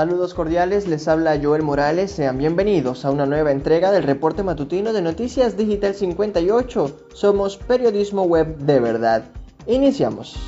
Saludos cordiales, les habla Joel Morales, sean bienvenidos a una nueva entrega del reporte matutino de Noticias Digital 58. Somos periodismo web de verdad. Iniciamos.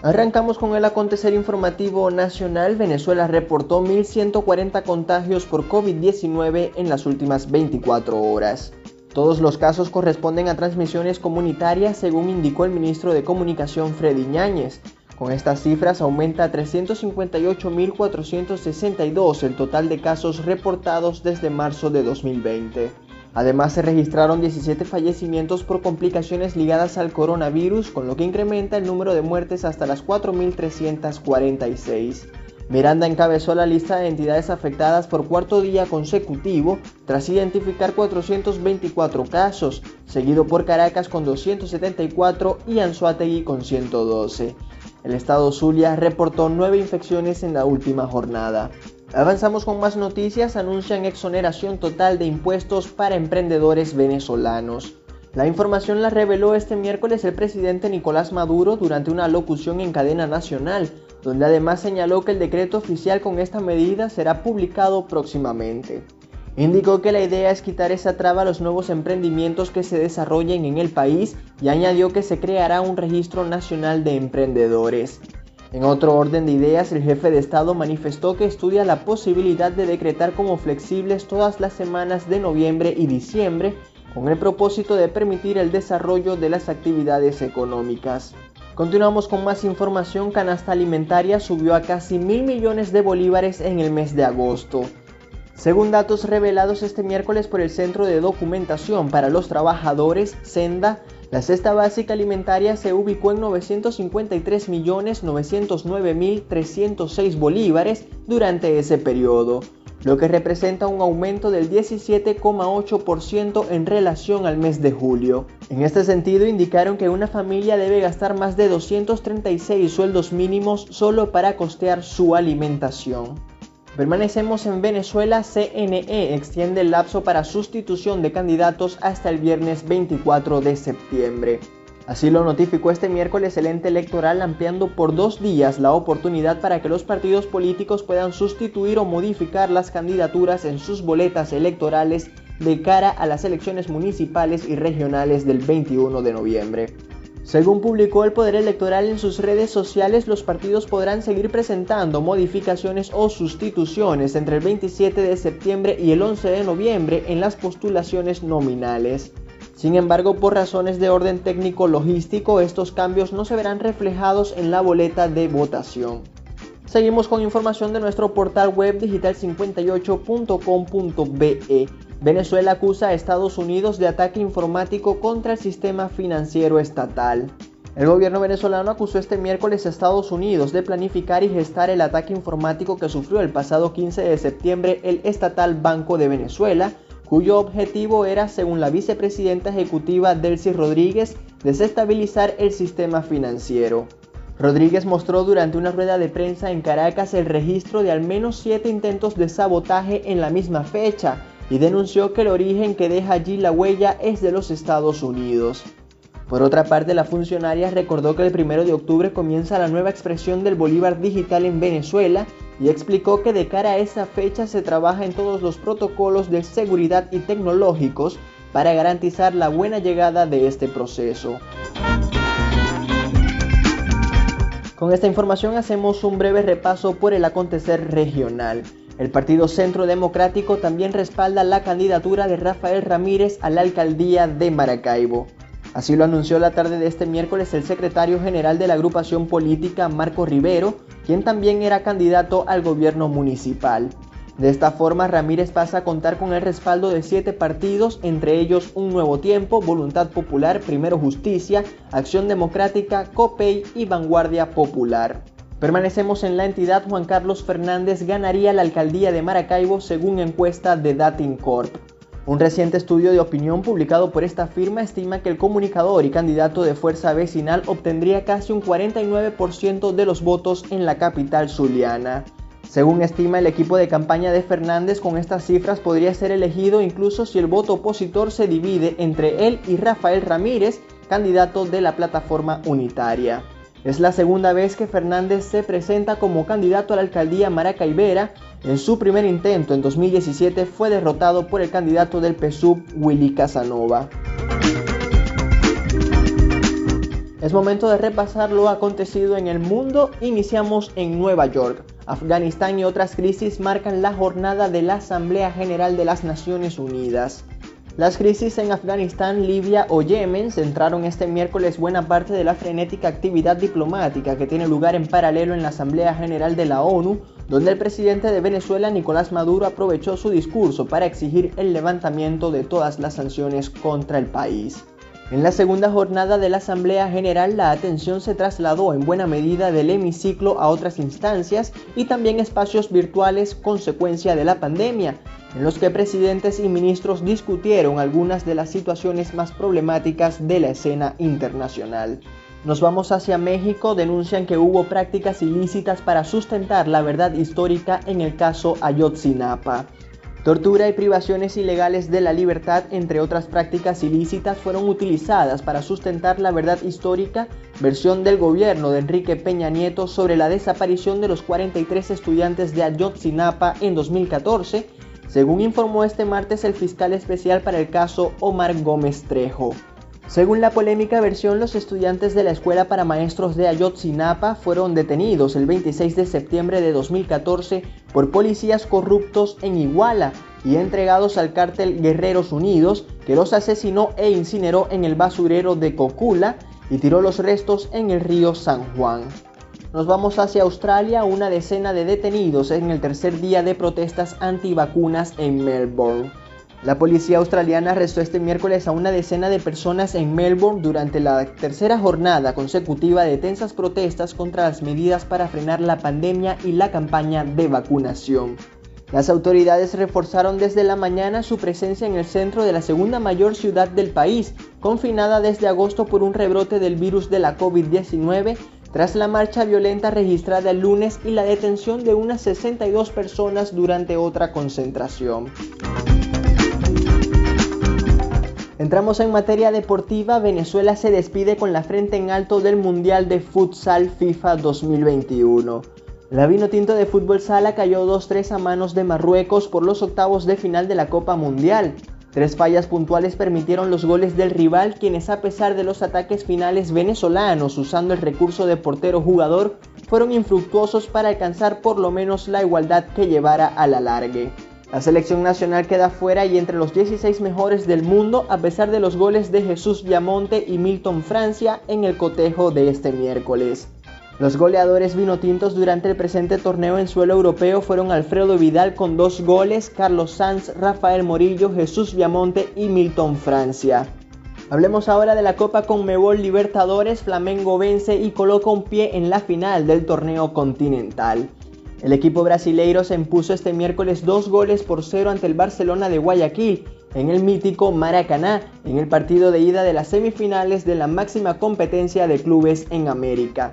Arrancamos con el acontecer informativo nacional. Venezuela reportó 1.140 contagios por COVID-19 en las últimas 24 horas. Todos los casos corresponden a transmisiones comunitarias, según indicó el ministro de Comunicación Freddy Ñáñez. Con estas cifras aumenta a 358.462 el total de casos reportados desde marzo de 2020. Además se registraron 17 fallecimientos por complicaciones ligadas al coronavirus, con lo que incrementa el número de muertes hasta las 4.346. Miranda encabezó la lista de entidades afectadas por cuarto día consecutivo tras identificar 424 casos, seguido por Caracas con 274 y Anzuategui con 112. El estado Zulia reportó nueve infecciones en la última jornada. Avanzamos con más noticias, anuncian exoneración total de impuestos para emprendedores venezolanos. La información la reveló este miércoles el presidente Nicolás Maduro durante una locución en cadena nacional, donde además señaló que el decreto oficial con esta medida será publicado próximamente. Indicó que la idea es quitar esa traba a los nuevos emprendimientos que se desarrollen en el país y añadió que se creará un registro nacional de emprendedores. En otro orden de ideas, el jefe de Estado manifestó que estudia la posibilidad de decretar como flexibles todas las semanas de noviembre y diciembre con el propósito de permitir el desarrollo de las actividades económicas. Continuamos con más información. Canasta alimentaria subió a casi mil millones de bolívares en el mes de agosto. Según datos revelados este miércoles por el Centro de Documentación para los Trabajadores, Senda, la cesta básica alimentaria se ubicó en 953.909.306 bolívares durante ese periodo, lo que representa un aumento del 17,8% en relación al mes de julio. En este sentido, indicaron que una familia debe gastar más de 236 sueldos mínimos solo para costear su alimentación. Permanecemos en Venezuela, CNE extiende el lapso para sustitución de candidatos hasta el viernes 24 de septiembre. Así lo notificó este miércoles el ente electoral ampliando por dos días la oportunidad para que los partidos políticos puedan sustituir o modificar las candidaturas en sus boletas electorales de cara a las elecciones municipales y regionales del 21 de noviembre. Según publicó el Poder Electoral en sus redes sociales, los partidos podrán seguir presentando modificaciones o sustituciones entre el 27 de septiembre y el 11 de noviembre en las postulaciones nominales. Sin embargo, por razones de orden técnico logístico, estos cambios no se verán reflejados en la boleta de votación. Seguimos con información de nuestro portal web digital58.com.be. Venezuela acusa a Estados Unidos de ataque informático contra el sistema financiero estatal. El gobierno venezolano acusó este miércoles a Estados Unidos de planificar y gestar el ataque informático que sufrió el pasado 15 de septiembre el estatal Banco de Venezuela, cuyo objetivo era, según la vicepresidenta ejecutiva Delcy Rodríguez, desestabilizar el sistema financiero. Rodríguez mostró durante una rueda de prensa en Caracas el registro de al menos siete intentos de sabotaje en la misma fecha, y denunció que el origen que deja allí la huella es de los Estados Unidos. Por otra parte, la funcionaria recordó que el 1 de octubre comienza la nueva expresión del Bolívar digital en Venezuela y explicó que de cara a esa fecha se trabaja en todos los protocolos de seguridad y tecnológicos para garantizar la buena llegada de este proceso. Con esta información hacemos un breve repaso por el acontecer regional. El Partido Centro Democrático también respalda la candidatura de Rafael Ramírez a la alcaldía de Maracaibo. Así lo anunció la tarde de este miércoles el secretario general de la agrupación política Marco Rivero, quien también era candidato al gobierno municipal. De esta forma, Ramírez pasa a contar con el respaldo de siete partidos, entre ellos Un Nuevo Tiempo, Voluntad Popular, Primero Justicia, Acción Democrática, COPEI y Vanguardia Popular. Permanecemos en la entidad, Juan Carlos Fernández ganaría la alcaldía de Maracaibo según encuesta de Dating Corp. Un reciente estudio de opinión publicado por esta firma estima que el comunicador y candidato de fuerza vecinal obtendría casi un 49% de los votos en la capital zuliana. Según estima el equipo de campaña de Fernández, con estas cifras podría ser elegido incluso si el voto opositor se divide entre él y Rafael Ramírez, candidato de la plataforma unitaria. Es la segunda vez que Fernández se presenta como candidato a la alcaldía Maracaibera. En su primer intento en 2017 fue derrotado por el candidato del PSUV, Willy Casanova. Es momento de repasar lo acontecido en el mundo. Iniciamos en Nueva York. Afganistán y otras crisis marcan la jornada de la Asamblea General de las Naciones Unidas. Las crisis en Afganistán, Libia o Yemen centraron este miércoles buena parte de la frenética actividad diplomática que tiene lugar en paralelo en la Asamblea General de la ONU, donde el presidente de Venezuela, Nicolás Maduro, aprovechó su discurso para exigir el levantamiento de todas las sanciones contra el país. En la segunda jornada de la Asamblea General la atención se trasladó en buena medida del hemiciclo a otras instancias y también espacios virtuales consecuencia de la pandemia, en los que presidentes y ministros discutieron algunas de las situaciones más problemáticas de la escena internacional. Nos vamos hacia México, denuncian que hubo prácticas ilícitas para sustentar la verdad histórica en el caso Ayotzinapa. Tortura y privaciones ilegales de la libertad, entre otras prácticas ilícitas, fueron utilizadas para sustentar la verdad histórica, versión del gobierno de Enrique Peña Nieto sobre la desaparición de los 43 estudiantes de Ayotzinapa en 2014, según informó este martes el fiscal especial para el caso Omar Gómez Trejo. Según la polémica versión, los estudiantes de la Escuela para Maestros de Ayotzinapa fueron detenidos el 26 de septiembre de 2014 por policías corruptos en Iguala y entregados al cártel Guerreros Unidos, que los asesinó e incineró en el basurero de Cocula y tiró los restos en el río San Juan. Nos vamos hacia Australia, una decena de detenidos en el tercer día de protestas antivacunas en Melbourne. La policía australiana arrestó este miércoles a una decena de personas en Melbourne durante la tercera jornada consecutiva de tensas protestas contra las medidas para frenar la pandemia y la campaña de vacunación. Las autoridades reforzaron desde la mañana su presencia en el centro de la segunda mayor ciudad del país, confinada desde agosto por un rebrote del virus de la COVID-19, tras la marcha violenta registrada el lunes y la detención de unas 62 personas durante otra concentración. Entramos en materia deportiva, Venezuela se despide con la frente en alto del Mundial de Futsal FIFA 2021. La vino tinto de fútbol sala cayó 2-3 a manos de Marruecos por los octavos de final de la Copa Mundial. Tres fallas puntuales permitieron los goles del rival, quienes a pesar de los ataques finales venezolanos usando el recurso de portero jugador, fueron infructuosos para alcanzar por lo menos la igualdad que llevara a la largue. La selección nacional queda fuera y entre los 16 mejores del mundo a pesar de los goles de Jesús Viamonte y Milton Francia en el cotejo de este miércoles. Los goleadores vinotintos durante el presente torneo en suelo europeo fueron Alfredo Vidal con dos goles, Carlos Sanz, Rafael Morillo, Jesús Viamonte y Milton Francia. Hablemos ahora de la Copa Conmebol Libertadores, Flamengo vence y coloca un pie en la final del torneo continental. El equipo brasileiro se impuso este miércoles dos goles por cero ante el Barcelona de Guayaquil en el mítico Maracaná en el partido de ida de las semifinales de la máxima competencia de clubes en América.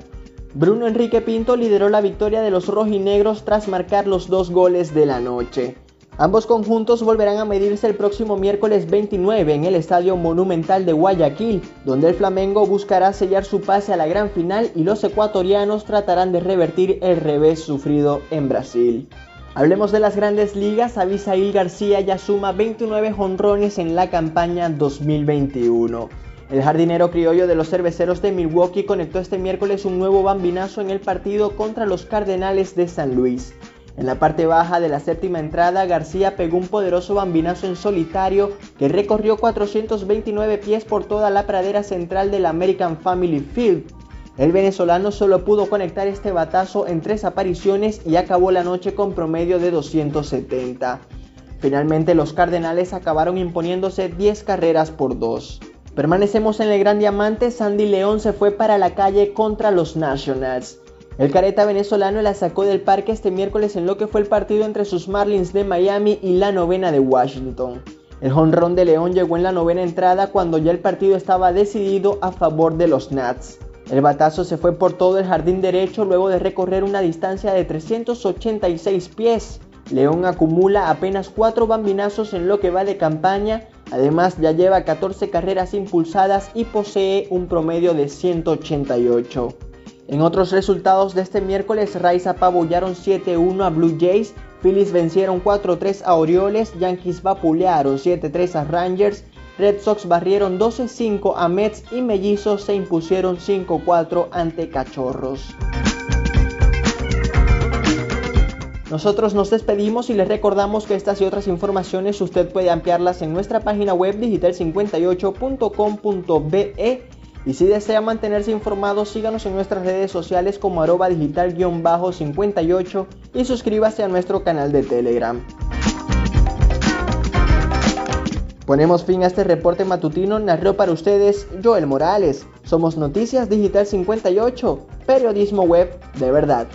Bruno Enrique Pinto lideró la victoria de los rojinegros tras marcar los dos goles de la noche. Ambos conjuntos volverán a medirse el próximo miércoles 29 en el Estadio Monumental de Guayaquil, donde el Flamengo buscará sellar su pase a la gran final y los ecuatorianos tratarán de revertir el revés sufrido en Brasil. Hablemos de las grandes ligas, Abisail García ya suma 29 jonrones en la campaña 2021. El jardinero criollo de los cerveceros de Milwaukee conectó este miércoles un nuevo bambinazo en el partido contra los Cardenales de San Luis. En la parte baja de la séptima entrada, García pegó un poderoso bambinazo en solitario que recorrió 429 pies por toda la pradera central del American Family Field. El venezolano solo pudo conectar este batazo en tres apariciones y acabó la noche con promedio de 270. Finalmente los Cardenales acabaron imponiéndose 10 carreras por 2. Permanecemos en el Gran Diamante, Sandy León se fue para la calle contra los Nationals. El careta venezolano la sacó del parque este miércoles en lo que fue el partido entre sus Marlins de Miami y la novena de Washington. El jonrón de León llegó en la novena entrada cuando ya el partido estaba decidido a favor de los Nats. El batazo se fue por todo el jardín derecho luego de recorrer una distancia de 386 pies. León acumula apenas 4 bambinazos en lo que va de campaña, además ya lleva 14 carreras impulsadas y posee un promedio de 188. En otros resultados de este miércoles, Rays apabullaron 7-1 a Blue Jays, Phillies vencieron 4-3 a Orioles, Yankees vapulearon 7-3 a Rangers, Red Sox barrieron 12-5 a Mets y Mellizos se impusieron 5-4 ante Cachorros. Nosotros nos despedimos y les recordamos que estas y otras informaciones usted puede ampliarlas en nuestra página web digital58.com.be y si desea mantenerse informado síganos en nuestras redes sociales como arroba digital-58 y suscríbase a nuestro canal de Telegram. Ponemos fin a este reporte matutino, narró para ustedes Joel Morales. Somos Noticias Digital 58, periodismo web de verdad.